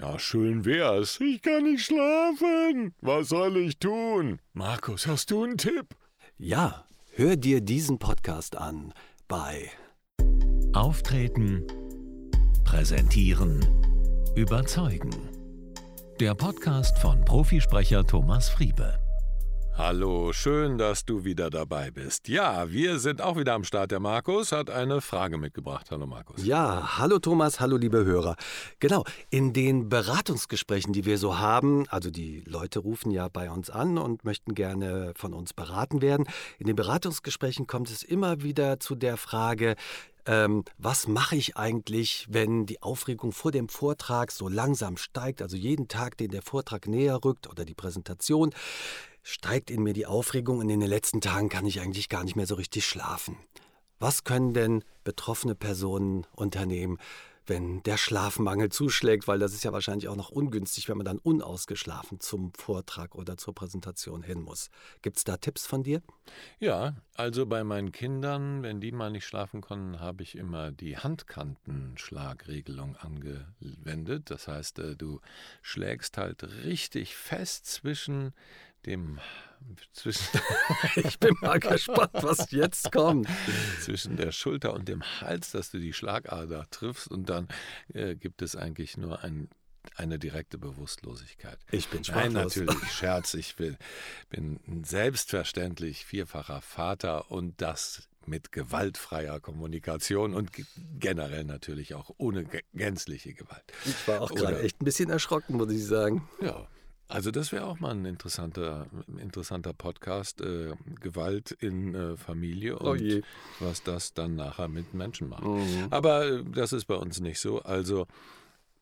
Ja, schön wär's. Ich kann nicht schlafen. Was soll ich tun? Markus, hast du einen Tipp? Ja, hör dir diesen Podcast an bei Auftreten, präsentieren, überzeugen. Der Podcast von Profisprecher Thomas Friebe. Hallo, schön, dass du wieder dabei bist. Ja, wir sind auch wieder am Start. Der Markus hat eine Frage mitgebracht. Hallo Markus. Ja, hallo Thomas, hallo liebe Hörer. Genau, in den Beratungsgesprächen, die wir so haben, also die Leute rufen ja bei uns an und möchten gerne von uns beraten werden. In den Beratungsgesprächen kommt es immer wieder zu der Frage, ähm, was mache ich eigentlich, wenn die Aufregung vor dem Vortrag so langsam steigt, also jeden Tag, den der Vortrag näher rückt oder die Präsentation steigt in mir die Aufregung und in den letzten Tagen kann ich eigentlich gar nicht mehr so richtig schlafen. Was können denn betroffene Personen unternehmen, wenn der Schlafmangel zuschlägt, weil das ist ja wahrscheinlich auch noch ungünstig, wenn man dann unausgeschlafen zum Vortrag oder zur Präsentation hin muss. Gibt es da Tipps von dir? Ja, also bei meinen Kindern, wenn die mal nicht schlafen konnten, habe ich immer die Handkantenschlagregelung angewendet. Das heißt, äh, du schlägst halt richtig fest zwischen dem zwischen ich bin mal gespannt, was jetzt kommt. Zwischen der Schulter und dem Hals, dass du die Schlagader triffst und dann äh, gibt es eigentlich nur ein, eine direkte Bewusstlosigkeit. Ich bin sprachlos. Nein, natürlich, Scherz. Ich bin, bin selbstverständlich vierfacher Vater und das mit gewaltfreier Kommunikation und generell natürlich auch ohne gänzliche Gewalt. Ich war auch gerade echt ein bisschen erschrocken, muss ich sagen. Ja, also das wäre auch mal ein interessanter, interessanter Podcast, äh, Gewalt in äh, Familie oh und oh was das dann nachher mit Menschen macht. Mhm. Aber äh, das ist bei uns nicht so. Also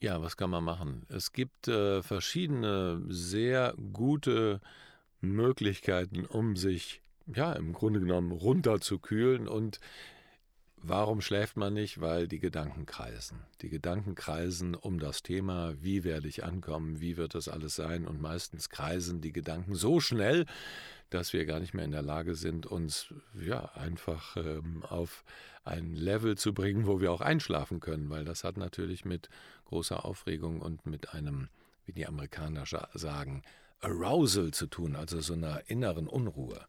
ja, was kann man machen? Es gibt äh, verschiedene sehr gute Möglichkeiten, um sich ja im Grunde genommen runterzukühlen und Warum schläft man nicht? Weil die Gedanken kreisen. Die Gedanken kreisen um das Thema, wie werde ich ankommen, wie wird das alles sein? Und meistens kreisen die Gedanken so schnell, dass wir gar nicht mehr in der Lage sind, uns ja einfach ähm, auf ein Level zu bringen, wo wir auch einschlafen können, weil das hat natürlich mit großer Aufregung und mit einem, wie die Amerikaner sagen, Arousal zu tun, also so einer inneren Unruhe.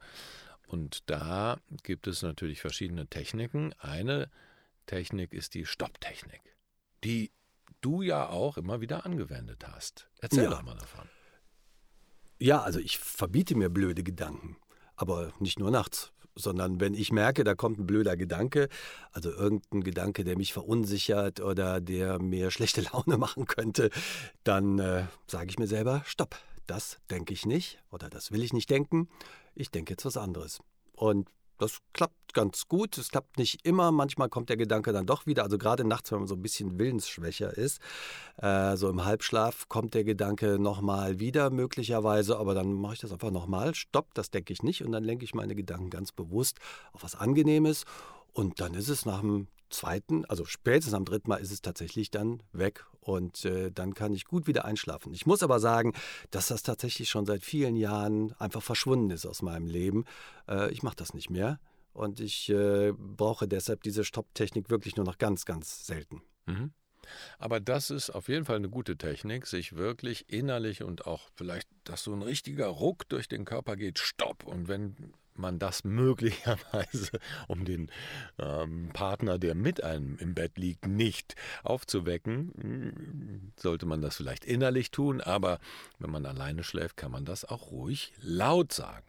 Und da gibt es natürlich verschiedene Techniken. Eine Technik ist die Stopptechnik, die du ja auch immer wieder angewendet hast. Erzähl ja. doch mal davon. Ja, also ich verbiete mir blöde Gedanken, aber nicht nur nachts, sondern wenn ich merke, da kommt ein blöder Gedanke, also irgendein Gedanke, der mich verunsichert oder der mir schlechte Laune machen könnte, dann äh, sage ich mir selber, stopp, das denke ich nicht oder das will ich nicht denken ich denke jetzt was anderes. Und das klappt ganz gut. Es klappt nicht immer. Manchmal kommt der Gedanke dann doch wieder. Also gerade nachts, wenn man so ein bisschen willensschwächer ist, äh, so im Halbschlaf kommt der Gedanke nochmal wieder möglicherweise. Aber dann mache ich das einfach nochmal. Stopp, das denke ich nicht. Und dann lenke ich meine Gedanken ganz bewusst auf was Angenehmes. Und dann ist es nach dem zweiten, also spätestens am dritten Mal ist es tatsächlich dann weg und äh, dann kann ich gut wieder einschlafen. Ich muss aber sagen, dass das tatsächlich schon seit vielen Jahren einfach verschwunden ist aus meinem Leben. Äh, ich mache das nicht mehr und ich äh, brauche deshalb diese Stopptechnik wirklich nur noch ganz, ganz selten. Mhm. Aber das ist auf jeden Fall eine gute Technik, sich wirklich innerlich und auch vielleicht, dass so ein richtiger Ruck durch den Körper geht, stopp. Und wenn man das möglicherweise, um den ähm, Partner, der mit einem im Bett liegt, nicht aufzuwecken, sollte man das vielleicht innerlich tun, aber wenn man alleine schläft, kann man das auch ruhig laut sagen.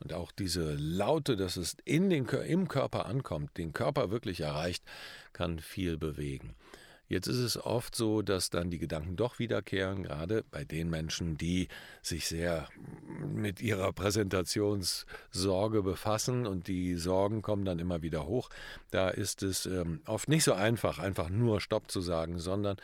Und auch diese Laute, dass es in den, im Körper ankommt, den Körper wirklich erreicht, kann viel bewegen. Jetzt ist es oft so, dass dann die Gedanken doch wiederkehren, gerade bei den Menschen, die sich sehr mit ihrer Präsentationssorge befassen und die Sorgen kommen dann immer wieder hoch. Da ist es ähm, oft nicht so einfach, einfach nur Stopp zu sagen, sondern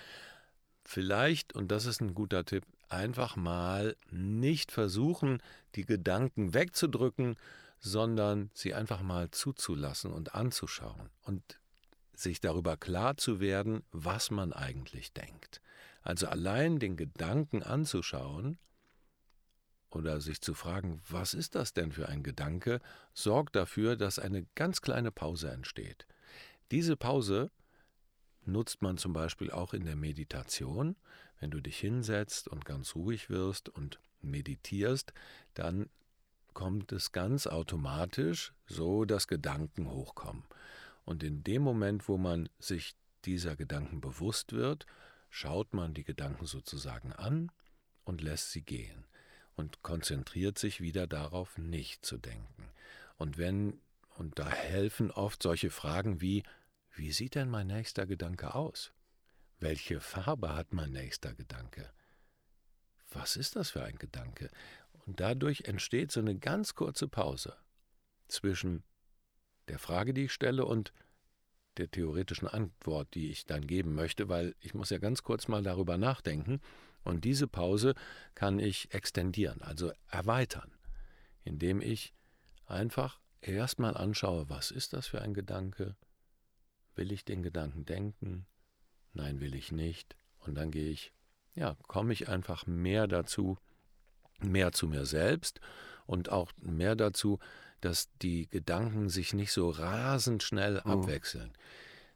vielleicht, und das ist ein guter Tipp, einfach mal nicht versuchen, die Gedanken wegzudrücken, sondern sie einfach mal zuzulassen und anzuschauen und sich darüber klar zu werden, was man eigentlich denkt. Also allein den Gedanken anzuschauen oder sich zu fragen, was ist das denn für ein Gedanke, sorgt dafür, dass eine ganz kleine Pause entsteht. Diese Pause, nutzt man zum Beispiel auch in der Meditation. Wenn du dich hinsetzt und ganz ruhig wirst und meditierst, dann kommt es ganz automatisch so, dass Gedanken hochkommen. Und in dem Moment, wo man sich dieser Gedanken bewusst wird, schaut man die Gedanken sozusagen an und lässt sie gehen und konzentriert sich wieder darauf, nicht zu denken. Und wenn, und da helfen oft solche Fragen wie, wie sieht denn mein nächster Gedanke aus? Welche Farbe hat mein nächster Gedanke? Was ist das für ein Gedanke? Und dadurch entsteht so eine ganz kurze Pause zwischen der Frage, die ich stelle, und der theoretischen Antwort, die ich dann geben möchte, weil ich muss ja ganz kurz mal darüber nachdenken. Und diese Pause kann ich extendieren, also erweitern, indem ich einfach erstmal anschaue, was ist das für ein Gedanke? Will ich den Gedanken denken? Nein, will ich nicht. Und dann gehe ich, ja, komme ich einfach mehr dazu, mehr zu mir selbst und auch mehr dazu, dass die Gedanken sich nicht so rasend schnell mhm. abwechseln.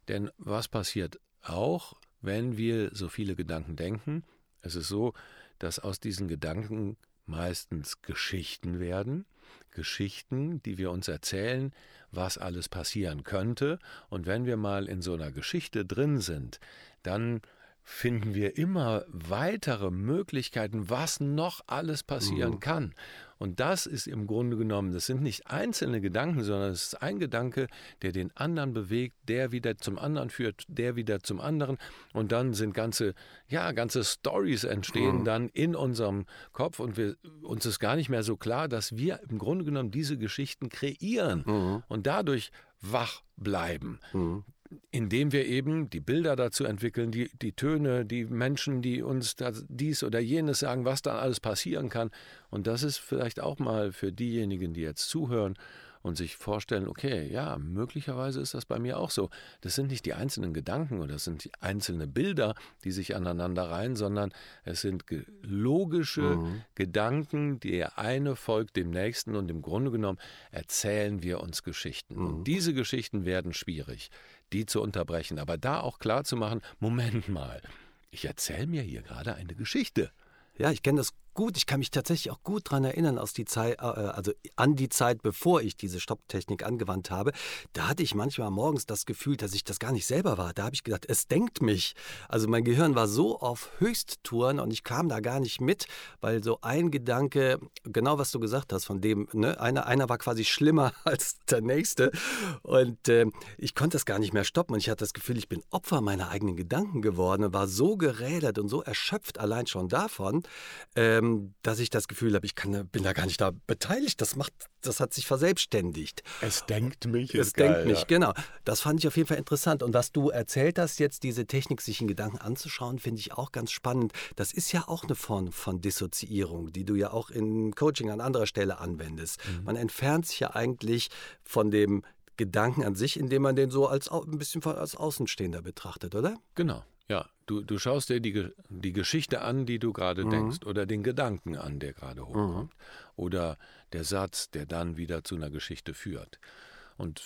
Denn was passiert auch, wenn wir so viele Gedanken denken? Es ist so, dass aus diesen Gedanken meistens Geschichten werden, Geschichten, die wir uns erzählen, was alles passieren könnte. Und wenn wir mal in so einer Geschichte drin sind, dann finden wir immer weitere Möglichkeiten, was noch alles passieren mhm. kann. Und das ist im Grunde genommen, das sind nicht einzelne Gedanken, sondern es ist ein Gedanke, der den anderen bewegt, der wieder zum anderen führt, der wieder zum anderen. Und dann sind ganze, ja, ganze Stories entstehen mhm. dann in unserem Kopf und wir, uns ist gar nicht mehr so klar, dass wir im Grunde genommen diese Geschichten kreieren mhm. und dadurch wach bleiben. Mhm indem wir eben die Bilder dazu entwickeln, die, die Töne, die Menschen, die uns dies oder jenes sagen, was da alles passieren kann. Und das ist vielleicht auch mal für diejenigen, die jetzt zuhören, und sich vorstellen, okay, ja, möglicherweise ist das bei mir auch so. Das sind nicht die einzelnen Gedanken oder das sind die einzelnen Bilder, die sich aneinander reihen, sondern es sind logische mhm. Gedanken, der eine folgt dem nächsten und im Grunde genommen erzählen wir uns Geschichten. Mhm. Und diese Geschichten werden schwierig, die zu unterbrechen, aber da auch klar zu machen, Moment mal, ich erzähle mir hier gerade eine Geschichte. Ja, ich kenne das gut. Ich kann mich tatsächlich auch gut daran erinnern, aus die Zeit, äh, also an die Zeit, bevor ich diese Stopptechnik angewandt habe. Da hatte ich manchmal morgens das Gefühl, dass ich das gar nicht selber war. Da habe ich gedacht, es denkt mich. Also mein Gehirn war so auf Höchsttouren und ich kam da gar nicht mit, weil so ein Gedanke, genau was du gesagt hast, von dem, ne, einer, einer war quasi schlimmer als der nächste. Und äh, ich konnte das gar nicht mehr stoppen. Und ich hatte das Gefühl, ich bin Opfer meiner eigenen Gedanken geworden und war so gerädert und so erschöpft allein schon davon. Ähm, ähm, dass ich das Gefühl habe, ich kann, bin da gar nicht da beteiligt. Das macht, das hat sich verselbstständigt. Es denkt mich. Es denkt geil, mich, ja. genau. Das fand ich auf jeden Fall interessant. Und was du erzählt hast, jetzt diese Technik, sich in Gedanken anzuschauen, finde ich auch ganz spannend. Das ist ja auch eine Form von Dissoziierung, die du ja auch im Coaching an anderer Stelle anwendest. Mhm. Man entfernt sich ja eigentlich von dem Gedanken an sich, indem man den so als ein bisschen als Außenstehender betrachtet, oder? Genau. Ja, du, du schaust dir die, die Geschichte an, die du gerade mhm. denkst, oder den Gedanken an, der gerade hochkommt, mhm. oder der Satz, der dann wieder zu einer Geschichte führt. Und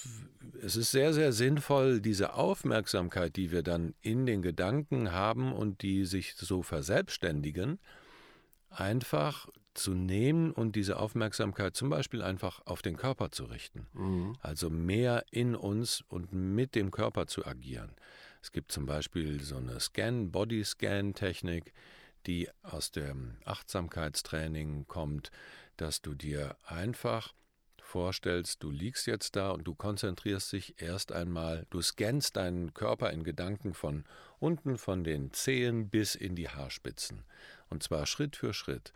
es ist sehr, sehr sinnvoll, diese Aufmerksamkeit, die wir dann in den Gedanken haben und die sich so verselbstständigen, einfach zu nehmen und diese Aufmerksamkeit zum Beispiel einfach auf den Körper zu richten. Mhm. Also mehr in uns und mit dem Körper zu agieren. Es gibt zum Beispiel so eine Scan, Body-Scan-Technik, die aus dem Achtsamkeitstraining kommt, dass du dir einfach vorstellst, du liegst jetzt da und du konzentrierst dich erst einmal, du scannst deinen Körper in Gedanken von unten von den Zehen bis in die Haarspitzen. Und zwar Schritt für Schritt.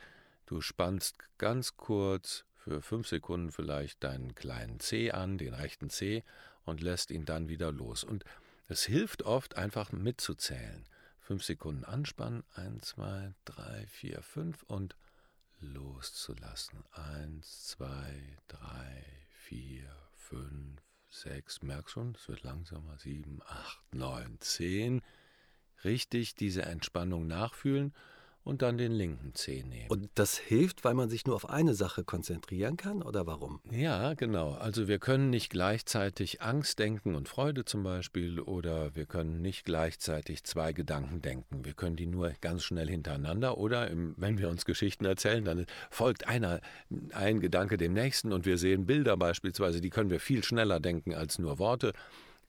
Du spannst ganz kurz für fünf Sekunden vielleicht deinen kleinen Zeh an, den rechten Zeh, und lässt ihn dann wieder los. Und es hilft oft, einfach mitzuzählen. Fünf Sekunden anspannen, eins, zwei, drei, vier, fünf und loszulassen. Eins, zwei, drei, vier, fünf, sechs. Merkst schon, es wird langsamer. Sieben, acht, neun, zehn. Richtig diese Entspannung nachfühlen und dann den linken Zeh nehmen. Und das hilft, weil man sich nur auf eine Sache konzentrieren kann oder warum? Ja, genau. Also wir können nicht gleichzeitig Angst denken und Freude zum Beispiel oder wir können nicht gleichzeitig zwei Gedanken denken. Wir können die nur ganz schnell hintereinander oder im, wenn wir uns Geschichten erzählen, dann folgt einer ein Gedanke dem nächsten und wir sehen Bilder beispielsweise, die können wir viel schneller denken als nur Worte.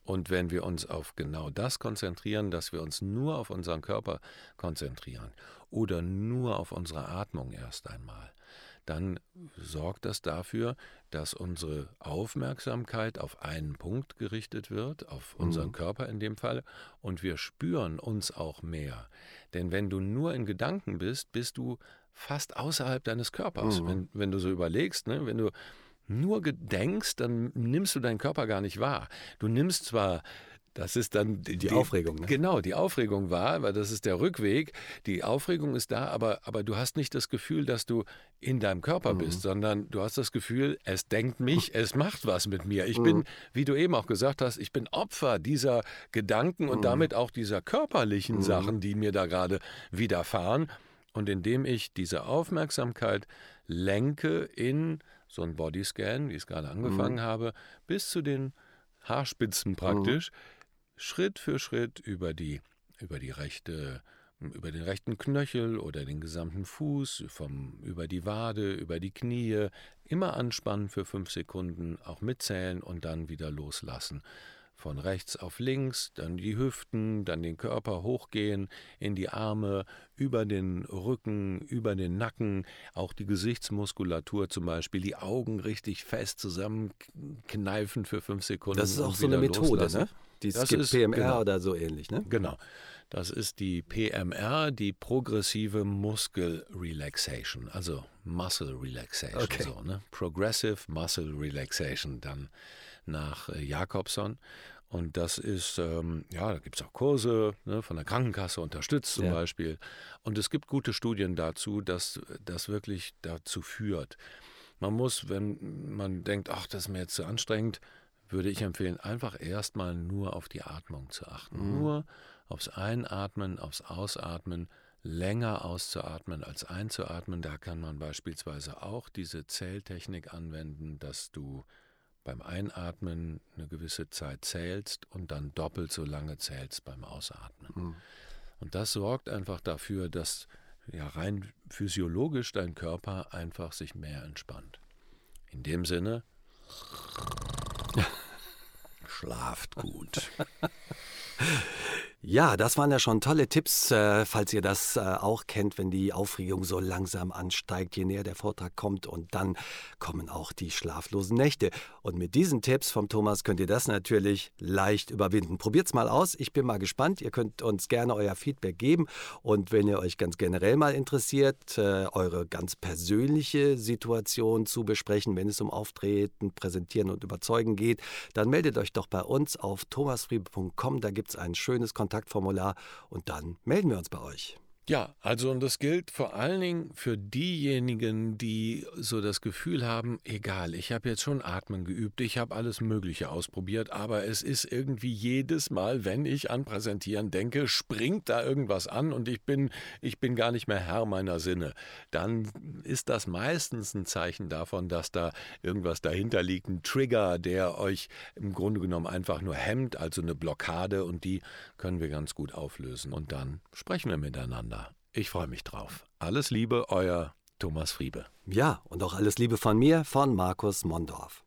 Und wenn wir uns auf genau das konzentrieren, dass wir uns nur auf unseren Körper konzentrieren oder nur auf unsere Atmung erst einmal, dann sorgt das dafür, dass unsere Aufmerksamkeit auf einen Punkt gerichtet wird, auf unseren mhm. Körper in dem Fall, und wir spüren uns auch mehr. Denn wenn du nur in Gedanken bist, bist du fast außerhalb deines Körpers. Mhm. Wenn, wenn du so überlegst, ne, wenn du nur gedenkst, dann nimmst du deinen Körper gar nicht wahr. Du nimmst zwar das ist dann die, die Aufregung. Ne? Genau, die Aufregung war, weil das ist der Rückweg. Die Aufregung ist da, aber, aber du hast nicht das Gefühl, dass du in deinem Körper mhm. bist, sondern du hast das Gefühl, es denkt mich, es macht was mit mir. Ich mhm. bin, wie du eben auch gesagt hast, ich bin Opfer dieser Gedanken und mhm. damit auch dieser körperlichen mhm. Sachen, die mir da gerade widerfahren. Und indem ich diese Aufmerksamkeit lenke in so ein Bodyscan, wie ich es gerade angefangen mhm. habe, bis zu den Haarspitzen praktisch, mhm. Schritt für Schritt über die, über die rechte, über den rechten Knöchel oder den gesamten Fuß, vom, über die Wade, über die Knie, immer anspannen für fünf Sekunden, auch mitzählen und dann wieder loslassen. Von rechts auf links, dann die Hüften, dann den Körper hochgehen, in die Arme, über den Rücken, über den Nacken, auch die Gesichtsmuskulatur zum Beispiel, die Augen richtig fest zusammenkneifen für fünf Sekunden. Das ist auch so eine Methode, loslassen. ne? Die das ist, PMR genau, oder so ähnlich, ne? Genau. Das ist die PMR, die progressive Muscle Relaxation, also Muscle Relaxation, okay. so, ne? Progressive Muscle Relaxation, dann nach äh, Jakobson. Und das ist, ähm, ja, da gibt es auch Kurse ne, von der Krankenkasse unterstützt zum ja. Beispiel. Und es gibt gute Studien dazu, dass das wirklich dazu führt. Man muss, wenn man denkt, ach, das ist mir jetzt zu anstrengend, würde ich empfehlen, einfach erstmal nur auf die Atmung zu achten. Mhm. Nur aufs Einatmen, aufs Ausatmen, länger auszuatmen als einzuatmen. Da kann man beispielsweise auch diese Zähltechnik anwenden, dass du beim Einatmen eine gewisse Zeit zählst und dann doppelt so lange zählst beim Ausatmen. Mhm. Und das sorgt einfach dafür, dass ja rein physiologisch dein Körper einfach sich mehr entspannt. In dem Sinne, schlaft gut. Ja, das waren ja schon tolle Tipps, äh, falls ihr das äh, auch kennt, wenn die Aufregung so langsam ansteigt, je näher der Vortrag kommt und dann kommen auch die schlaflosen Nächte. Und mit diesen Tipps vom Thomas könnt ihr das natürlich leicht überwinden. Probiert's mal aus, ich bin mal gespannt. Ihr könnt uns gerne euer Feedback geben und wenn ihr euch ganz generell mal interessiert, äh, eure ganz persönliche Situation zu besprechen, wenn es um Auftreten, Präsentieren und Überzeugen geht, dann meldet euch doch bei uns auf thomasfriebe.com, da gibt's ein schönes Kontakt Kontaktformular und dann melden wir uns bei euch. Ja, also und das gilt vor allen Dingen für diejenigen, die so das Gefühl haben, egal, ich habe jetzt schon Atmen geübt, ich habe alles Mögliche ausprobiert, aber es ist irgendwie jedes Mal, wenn ich an Präsentieren denke, springt da irgendwas an und ich bin, ich bin gar nicht mehr Herr meiner Sinne. Dann ist das meistens ein Zeichen davon, dass da irgendwas dahinter liegt, ein Trigger, der euch im Grunde genommen einfach nur hemmt, also eine Blockade und die können wir ganz gut auflösen und dann sprechen wir miteinander. Ich freue mich drauf. Alles Liebe, euer Thomas Friebe. Ja, und auch alles Liebe von mir, von Markus Mondorf.